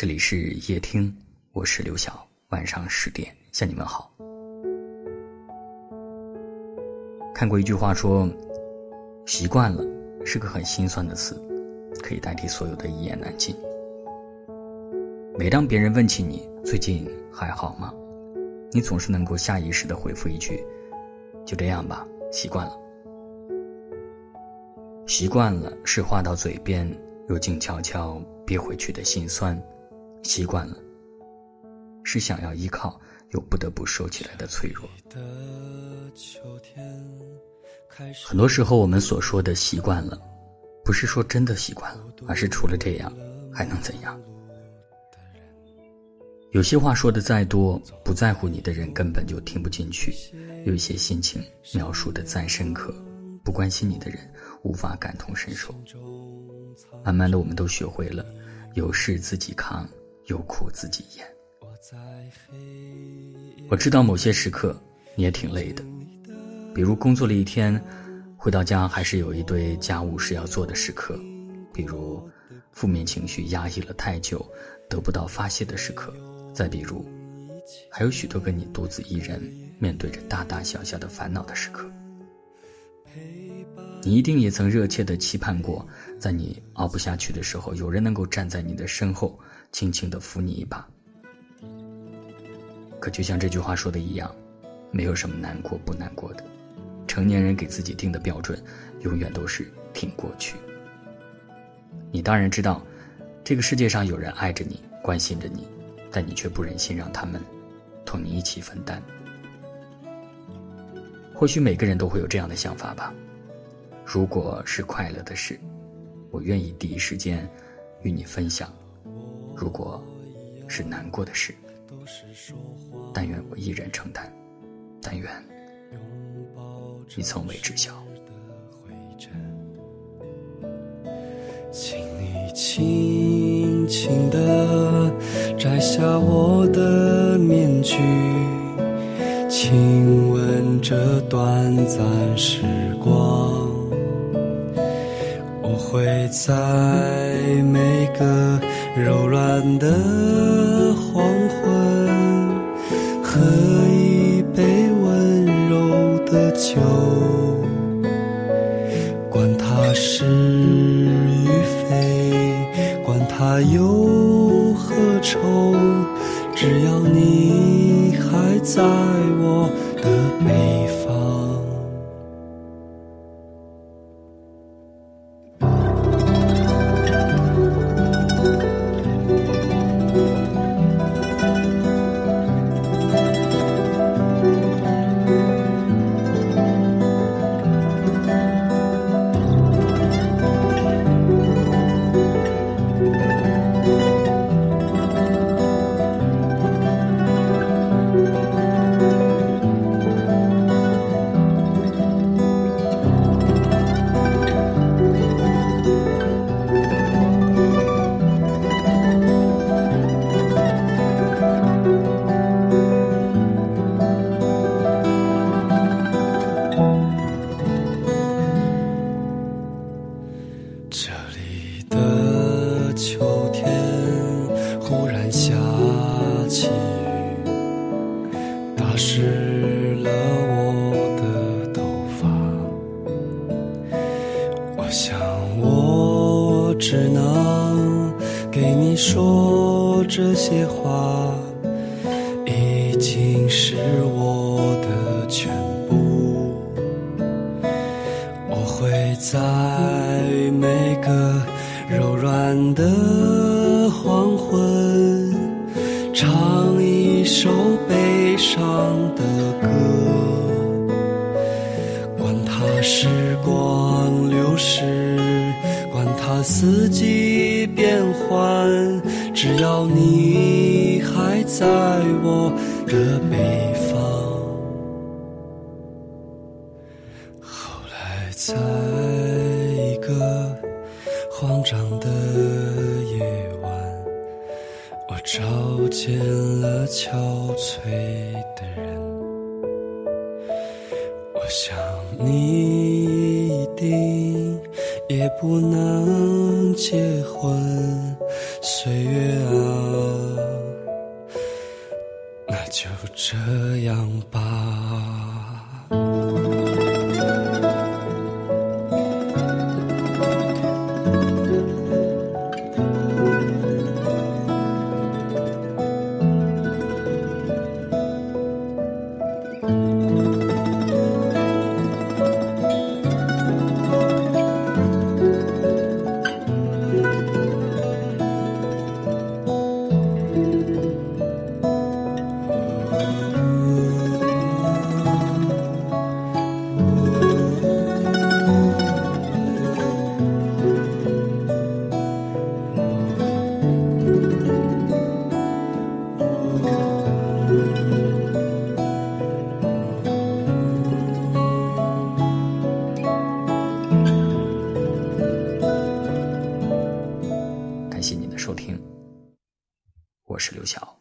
这里是夜听，我是刘晓。晚上十点向你们好。看过一句话说：“习惯了是个很心酸的词，可以代替所有的一言难尽。”每当别人问起你最近还好吗，你总是能够下意识的回复一句：“就这样吧，习惯了。”习惯了是话到嘴边又静悄悄憋回去的心酸。习惯了，是想要依靠又不得不收起来的脆弱。很多时候，我们所说的习惯了，不是说真的习惯了，而是除了这样还能怎样？有些话说的再多，不在乎你的人根本就听不进去；有一些心情描述的再深刻，不关心你的人无法感同身受。慢慢的，我们都学会了有事自己扛。有苦自己咽。我知道某些时刻你也挺累的，比如工作了一天，回到家还是有一堆家务事要做的时刻；比如负面情绪压抑了太久，得不到发泄的时刻；再比如，还有许多个你独自一人面对着大大小小的烦恼的时刻。你一定也曾热切的期盼过，在你熬不下去的时候，有人能够站在你的身后。轻轻的扶你一把，可就像这句话说的一样，没有什么难过不难过的。成年人给自己定的标准，永远都是挺过去。你当然知道，这个世界上有人爱着你，关心着你，但你却不忍心让他们同你一起分担。或许每个人都会有这样的想法吧。如果是快乐的事，我愿意第一时间与你分享。如果是难过的事，但愿我一人承担，但愿你从未知晓。请你轻轻地摘下我的面具，亲吻这短暂时光。我会在。柔软的黄昏，喝一杯温柔的酒，管它是与非，管它有湿了我的头发，我想我只能给你说这些话，已经是我的全部。我会在每个柔软的黄昏，唱一首悲伤。时光流逝，管它四季变换，只要你还在我的北方。后来，在一个慌张的夜晚，我找见了憔悴的人。我想你一定也不能结婚岁月啊那就这样吧。是刘晓。